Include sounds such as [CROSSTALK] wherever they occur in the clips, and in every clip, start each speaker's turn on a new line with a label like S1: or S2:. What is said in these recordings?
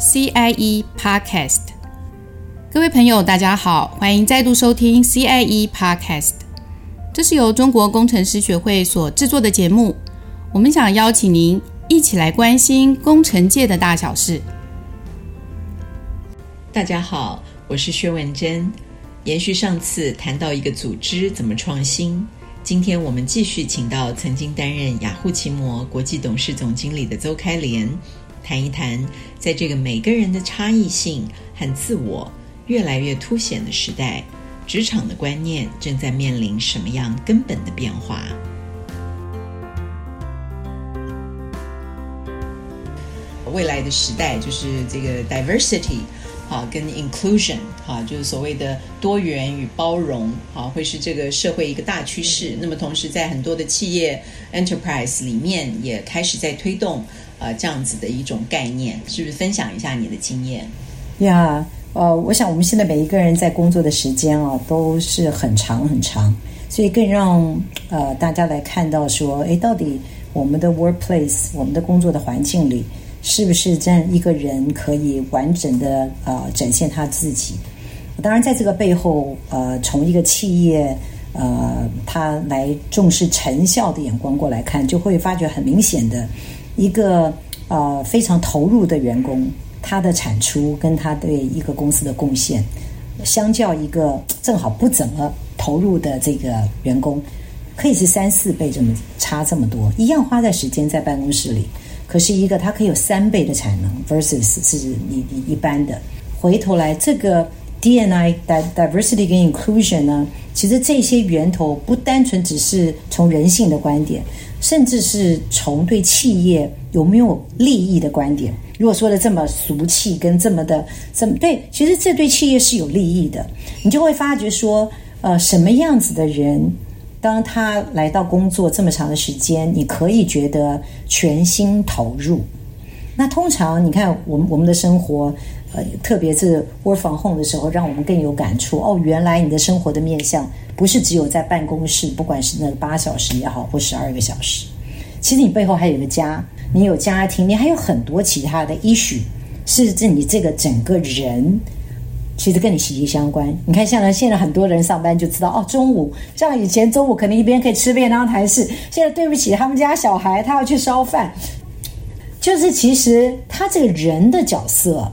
S1: CIE Podcast。各位朋友，大家好，欢迎再度收听 CIE Podcast。这是由中国工程师学会所制作的节目，我们想邀请您一起来关心工程界的大小事。
S2: 大家好，我是薛文珍。延续上次谈到一个组织怎么创新，今天我们继续请到曾经担任雅虎奇摩国际董事总经理的邹开莲，谈一谈在这个每个人的差异性和自我越来越凸显的时代，职场的观念正在面临什么样根本的变化？未来的时代就是这个 diversity。啊，跟 inclusion 啊，就是所谓的多元与包容啊，会是这个社会一个大趋势。那么，同时在很多的企业 enterprise 里面，也开始在推动呃这样子的一种概念，是不是？分享一下你的经验？
S3: 呀，呃，我想我们现在每一个人在工作的时间啊，都是很长很长，所以更让呃大家来看到说，诶，到底我们的 workplace，我们的工作的环境里。是不是这样一个人可以完整的呃展现他自己？当然，在这个背后，呃，从一个企业呃他来重视成效的眼光过来看，就会发觉很明显的一个呃非常投入的员工，他的产出跟他对一个公司的贡献，相较一个正好不怎么投入的这个员工，可以是三四倍这么差这么多，一样花在时间在办公室里。可是，一个它可以有三倍的产能，versus 是你一一般的。回头来，这个 DNI diversity 跟 inclusion 呢，其实这些源头不单纯只是从人性的观点，甚至是从对企业有没有利益的观点。如果说的这么俗气，跟这么的这么对，其实这对企业是有利益的。你就会发觉说，呃，什么样子的人？当他来到工作这么长的时间，你可以觉得全心投入。那通常你看，我们我们的生活，呃，特别是 work from home 的时候，让我们更有感触。哦，原来你的生活的面向不是只有在办公室，不管是那八小时也好，或十二个小时，其实你背后还有个家，你有家庭，你还有很多其他的 issue，是指你这个整个人。其实跟你息息相关。你看，像现在很多人上班就知道哦，中午像以前中午可能一边可以吃便当谈事，现在对不起，他们家小孩他要去烧饭。就是其实他这个人的角色，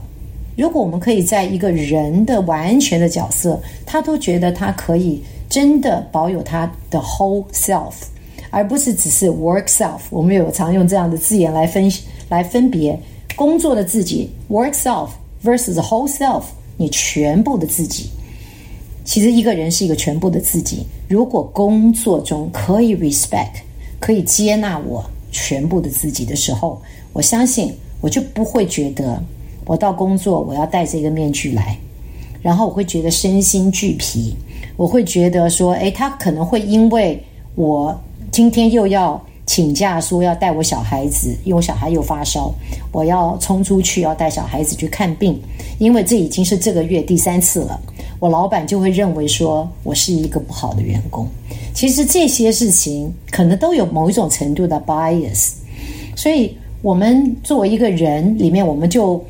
S3: 如果我们可以在一个人的完全的角色，他都觉得他可以真的保有他的 whole self，而不是只是 work self。我们有常用这样的字眼来分来分别工作的自己 work self versus whole self。你全部的自己，其实一个人是一个全部的自己。如果工作中可以 respect，可以接纳我全部的自己的时候，我相信我就不会觉得我到工作我要戴这个面具来，然后我会觉得身心俱疲。我会觉得说，诶，他可能会因为我今天又要。请假说要带我小孩子，因为我小孩又发烧，我要冲出去要带小孩子去看病，因为这已经是这个月第三次了。我老板就会认为说我是一个不好的员工。其实这些事情可能都有某一种程度的 bias，所以我们作为一个人里面，我们就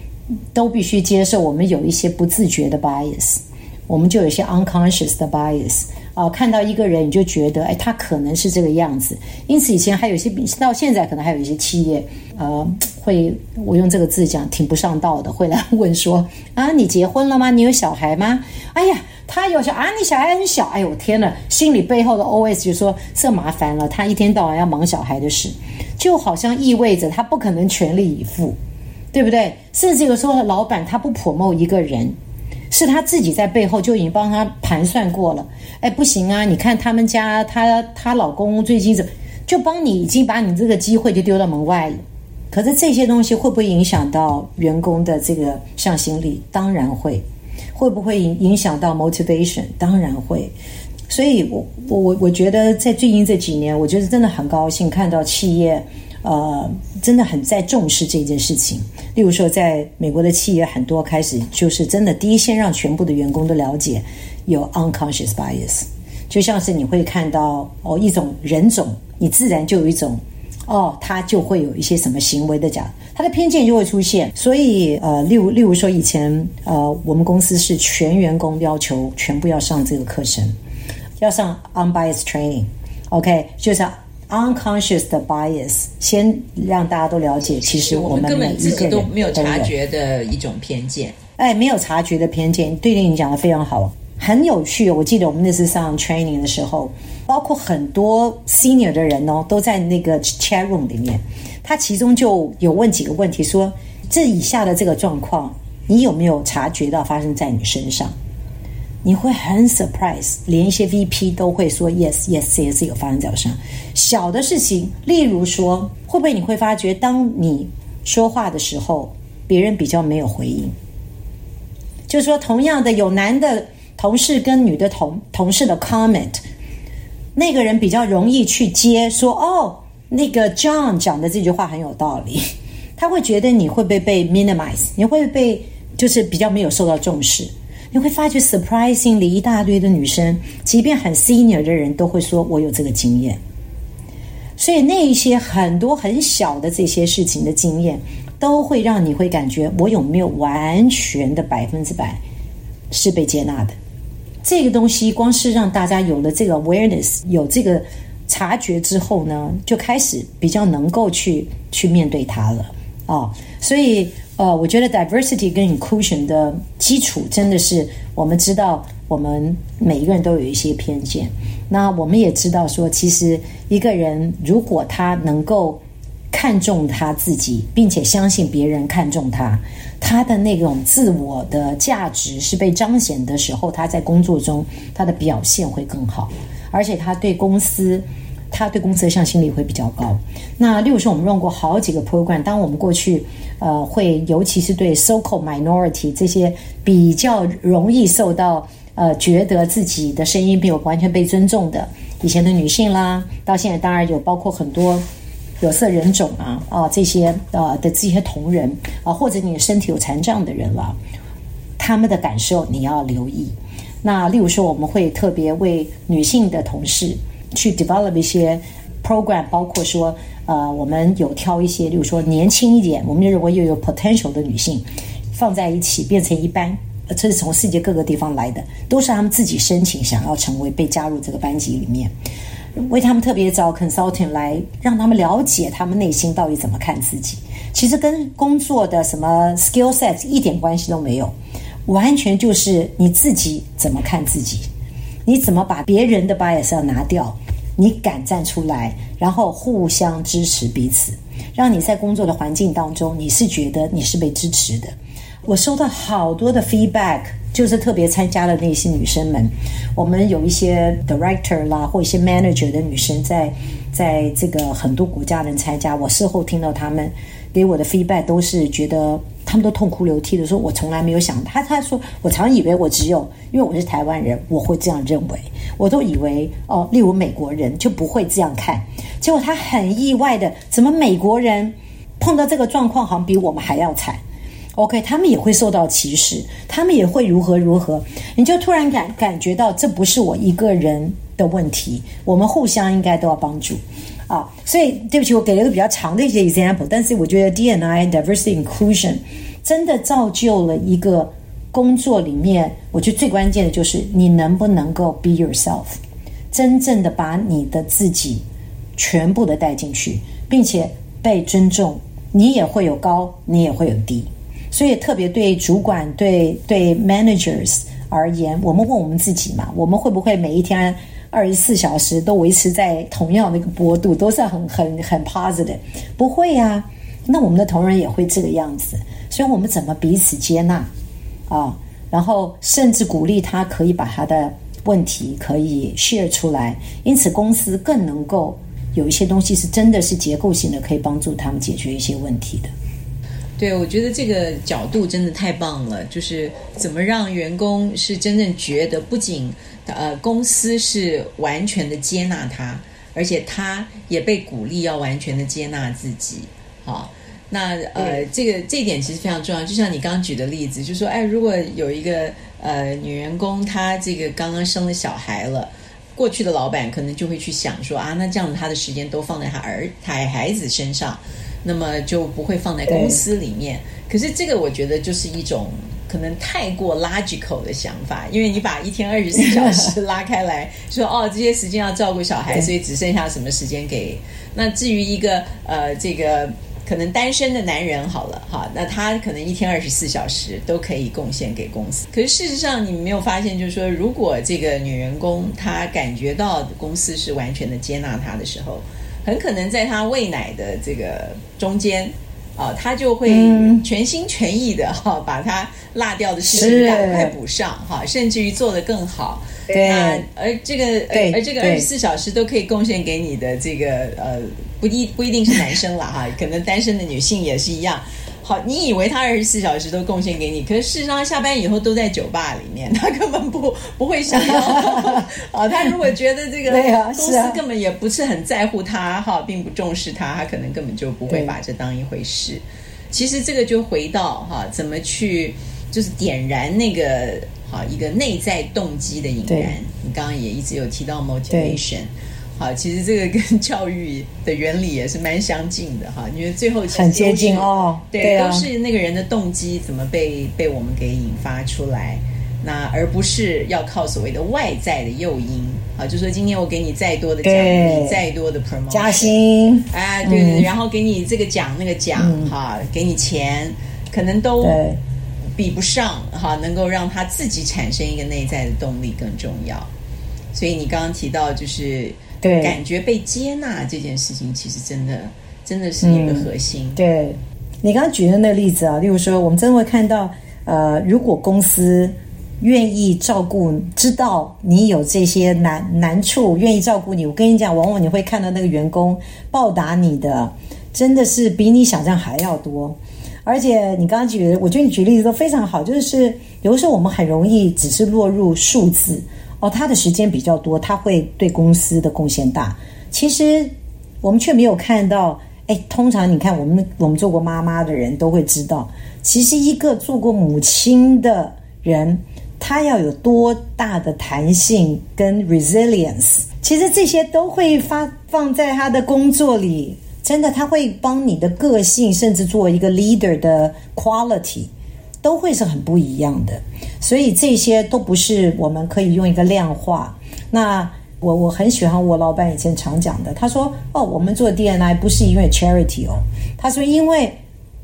S3: 都必须接受我们有一些不自觉的 bias，我们就有一些 unconscious 的 bias。啊、看到一个人你就觉得，哎，他可能是这个样子。因此，以前还有一些，到现在可能还有一些企业，呃，会我用这个字讲，挺不上道的，会来问说，啊，你结婚了吗？你有小孩吗？哎呀，他有小啊，你小孩很小。哎呦，天哪！心里背后的 OS 就说，这麻烦了，他一天到晚要忙小孩的事，就好像意味着他不可能全力以赴，对不对？甚至有时候老板他不 promote 一个人。是他自己在背后就已经帮他盘算过了，哎，不行啊！你看他们家，她她老公最近怎么就帮你已经把你这个机会就丢到门外了。可是这些东西会不会影响到员工的这个向心力？当然会。会不会影影响到 motivation？当然会。所以我我我觉得在最近这几年，我觉得真的很高兴看到企业。呃，真的很在重视这件事情。例如说，在美国的企业很多开始就是真的第一先让全部的员工都了解有 unconscious bias，就像是你会看到哦一种人种，你自然就有一种哦，他就会有一些什么行为的假，他的偏见就会出现。所以呃，例如例如说以前呃，我们公司是全员工要求全部要上这个课程，要上 unbiased training，OK，就是 unconscious 的 bias，先让大家都了解，其实我们
S2: 根本自己都没有察觉的一种偏见。
S3: 哎，没有察觉的偏见，对对，你讲的非常好。很有趣，我记得我们那次上 training 的时候，包括很多 senior 的人哦，都在那个 chat room 里面。他其中就有问几个问题，说这以下的这个状况，你有没有察觉到发生在你身上？你会很 surprise，连一些 VP 都会说 yes yes yes 有发生在我身上。小的事情，例如说，会不会你会发觉，当你说话的时候，别人比较没有回应？就是说，同样的有男的。同事跟女的同同事的 comment，那个人比较容易去接说，说哦，那个 John 讲的这句话很有道理，他会觉得你会不会被 minimize，你会被就是比较没有受到重视，你会发觉 surprisingly 一大堆的女生，即便很 senior 的人都会说我有这个经验，所以那一些很多很小的这些事情的经验，都会让你会感觉我有没有完全的百分之百是被接纳的。这个东西光是让大家有了这个 awareness，有这个察觉之后呢，就开始比较能够去去面对它了啊、哦。所以呃，我觉得 diversity 跟 inclusion 的基础真的是我们知道，我们每一个人都有一些偏见。那我们也知道说，其实一个人如果他能够看重他自己，并且相信别人看重他。他的那种自我的价值是被彰显的时候，他在工作中他的表现会更好，而且他对公司，他对公司的向心力会比较高。那例如说，我们用过好几个 program，当我们过去呃会，尤其是对 socall minority 这些比较容易受到呃觉得自己的声音没有完全被尊重的以前的女性啦，到现在当然有包括很多。有色人种啊啊这些啊的这些同仁啊，或者你的身体有残障的人了，他们的感受你要留意。那例如说，我们会特别为女性的同事去 develop 一些 program，包括说呃，我们有挑一些，例如说年轻一点，我们就认为又有 potential 的女性放在一起变成一班，这是从世界各个地方来的，都是他们自己申请想要成为被加入这个班级里面。为他们特别找 consulting 来让他们了解他们内心到底怎么看自己，其实跟工作的什么 skill set 一点关系都没有，完全就是你自己怎么看自己，你怎么把别人的 bias 要拿掉，你敢站出来，然后互相支持彼此，让你在工作的环境当中，你是觉得你是被支持的。我收到好多的 feedback。就是特别参加的那些女生们，我们有一些 director 啦，或一些 manager 的女生在，在这个很多国家人参加。我事后听到他们给我的 feedback 都是觉得他们都痛哭流涕的说，我从来没有想他。他说我常以为我只有因为我是台湾人，我会这样认为，我都以为哦，例如美国人就不会这样看。结果他很意外的，怎么美国人碰到这个状况好像比我们还要惨。OK，他们也会受到歧视，他们也会如何如何，你就突然感感觉到这不是我一个人的问题，我们互相应该都要帮助啊。所以对不起，我给了一个比较长的一些 example，但是我觉得 DNI diversity inclusion 真的造就了一个工作里面，我觉得最关键的就是你能不能够 be yourself，真正的把你的自己全部的带进去，并且被尊重，你也会有高，你也会有低。所以特别对主管、对对 managers 而言，我们问我们自己嘛，我们会不会每一天二十四小时都维持在同样的一个波度，都是很很很 positive？不会呀、啊，那我们的同仁也会这个样子。所以我们怎么彼此接纳啊？然后甚至鼓励他可以把他的问题可以 share 出来，因此公司更能够有一些东西是真的是结构性的，可以帮助他们解决一些问题的。
S2: 对，我觉得这个角度真的太棒了，就是怎么让员工是真正觉得，不仅呃公司是完全的接纳他，而且他也被鼓励要完全的接纳自己。好，那呃这个这一点其实非常重要。就像你刚刚举的例子，就说，哎，如果有一个呃女员工，她这个刚刚生了小孩了。过去的老板可能就会去想说啊，那这样子他的时间都放在她儿他孩子身上，那么就不会放在公司里面。可是这个我觉得就是一种可能太过 logical 的想法，因为你把一天二十四小时拉开来说，哦，这些时间要照顾小孩，所以只剩下什么时间给？那至于一个呃这个。可能单身的男人好了哈，那他可能一天二十四小时都可以贡献给公司。可是事实上，你没有发现，就是说，如果这个女员工她感觉到公司是完全的接纳她的时候，很可能在她喂奶的这个中间啊，他就会全心全意的哈，把他落掉的事情赶快补上哈，甚至于做得更好。
S3: 对，
S2: 那而这个而而这个二十四小时都可以贡献给你的这个呃，不一不一定是男生了哈，可能单身的女性也是一样。好，你以为他二十四小时都贡献给你，可是事实上下班以后都在酒吧里面，他根本不不会想要啊。[LAUGHS] 他如果觉得这个公司根本也不是很在乎他哈，并不重视他，他可能根本就不会把这当一回事。其实这个就回到哈，怎么去就是点燃那个。好，一个内在动机的引燃，你刚刚也一直有提到 motivation。好，其实这个跟 [LAUGHS] 教育的原理也是蛮相近的哈，因为最后
S3: 很接近哦，
S2: 对，
S3: 对啊，
S2: 都是那个人的动机怎么被被我们给引发出来，那而不是要靠所谓的外在的诱因啊，就说今天我给你再多的奖励，再多的 promotion
S3: 加薪，
S2: 哎，对对，嗯，然后给你这个奖那个奖哈，嗯，给你钱，可能都。比不上哈，能够让他自己产生一个内在的动力更重要。所以你刚刚提到，就是对感觉被接纳这件事情，其实真的真的是一个核心。
S3: 嗯、对你刚刚举的那个例子啊，例如说，我们真的会看到，呃，如果公司愿意照顾，知道你有这些难难处，愿意照顾你，我跟你讲，往往你会看到那个员工报答你的，真的是比你想象还要多。而且你刚刚举的，我觉得你举例子都非常好。就是有的时候我们很容易只是落入数字哦，他的时间比较多，他会对公司的贡献大。其实我们却没有看到，哎，通常你看我们我们做过妈妈的人都会知道，其实一个做过母亲的人，他要有多大的弹性跟 resilience，其实这些都会发放在他的工作里。真的，他会帮你的个性，甚至做一个 leader 的 quality，都会是很不一样的。所以这些都不是我们可以用一个量化。那我我很喜欢我老板以前常讲的，他说：“哦，我们做 DNI 不是因为 charity 哦，他说因为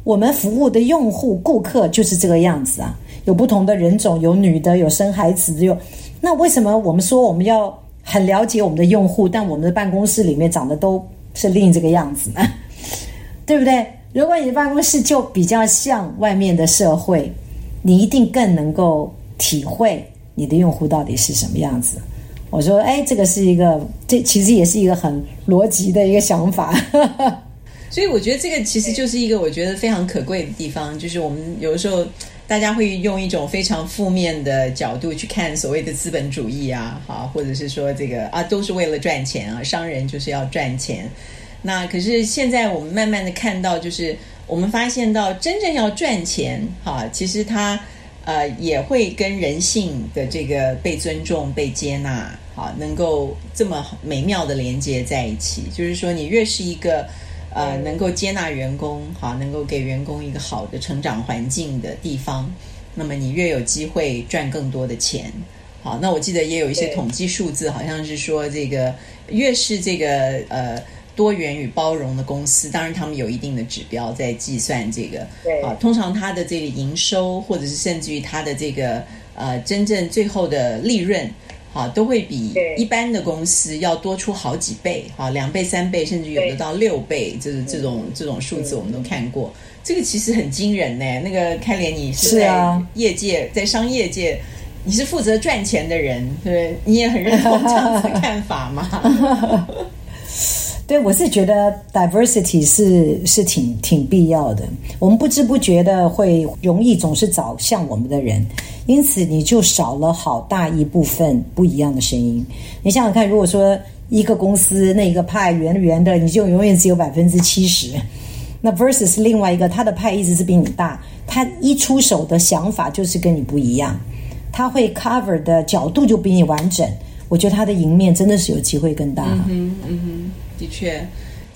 S3: 我们服务的用户顾客就是这个样子啊，有不同的人种，有女的，有生孩子的，有那为什么我们说我们要很了解我们的用户，但我们的办公室里面长得都。”是另这个样子呢，[LAUGHS] 对不对？如果你的办公室就比较像外面的社会，你一定更能够体会你的用户到底是什么样子。我说，哎，这个是一个，这其实也是一个很逻辑的一个想法。[LAUGHS]
S2: 所以我觉得这个其实就是一个我觉得非常可贵的地方，就是我们有的时候大家会用一种非常负面的角度去看所谓的资本主义啊，好，或者是说这个啊都是为了赚钱啊，商人就是要赚钱。那可是现在我们慢慢的看到，就是我们发现到真正要赚钱，哈，其实它呃也会跟人性的这个被尊重、被接纳，哈，能够这么美妙的连接在一起。就是说，你越是一个呃能够接纳员工，哈，能够给员工一个好的成长环境的地方，那么你越有机会赚更多的钱。好，那我记得也有一些 [LAUGHS] 统计数字，好像是说这个越是这个呃。多元与包容的公司，当然他们有一定的指标在计算这个。对啊，通常它的这个营收，或者是甚至于它的这个呃真正最后的利润，啊，都会比一般的公司要多出好几倍，啊，两倍、三倍，甚至有的到六倍，就是这种这种数字我们都看过。这个其实很惊人呢。那个开莲，你是在业界，在商业界，你是负责赚钱的人，对？你也很认同这样子的看法吗？[LAUGHS]
S3: 对，我是觉得 diversity 是是挺挺必要的。我们不知不觉的会容易总是找像我们的人，因此你就少了好大一部分不一样的声音。你想想看，如果说一个公司那一个派圆圆的，你就永远只有百分之七十，那 versus 另外一个他的派一直是比你大，他一出手的想法就是跟你不一样，他会 cover 的角度就比你完整。我觉得他的赢面真的是有机会更大。
S2: 嗯哼，嗯哼，的确。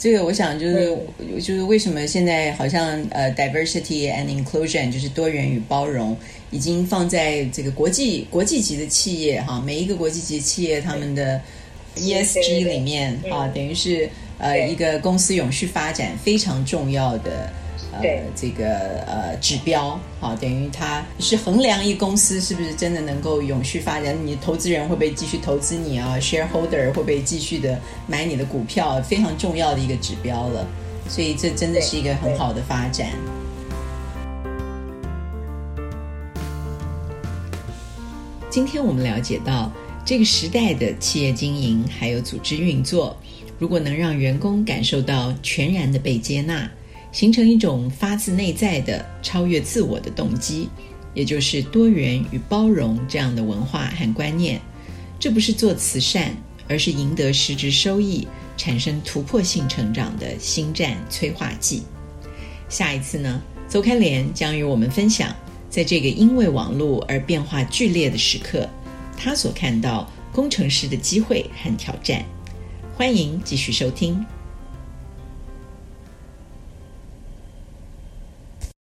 S2: 这个我想就是就是为什么现在好像呃 diversity and inclusion 就是多元与包容已经放在这个国际国际级的企业哈，每一个国际级企业他们的 ESG 里面啊，等于是呃一个公司永续发展非常重要的。呃，这个呃指标，好，等于它是衡量一公司是不是真的能够永续发展，你投资人会不会继续投资你啊？Shareholder 会不会继续的买你的股票，非常重要的一个指标了。所以这真的是一个很好的发展。今天我们了解到，这个时代的企业经营还有组织运作，如果能让员工感受到全然的被接纳。形成一种发自内在的超越自我的动机，也就是多元与包容这样的文化和观念。这不是做慈善，而是赢得实质收益、产生突破性成长的心战催化剂。下一次呢，邹开莲将与我们分享，在这个因为网络而变化剧烈的时刻，他所看到工程师的机会和挑战。欢迎继续收听。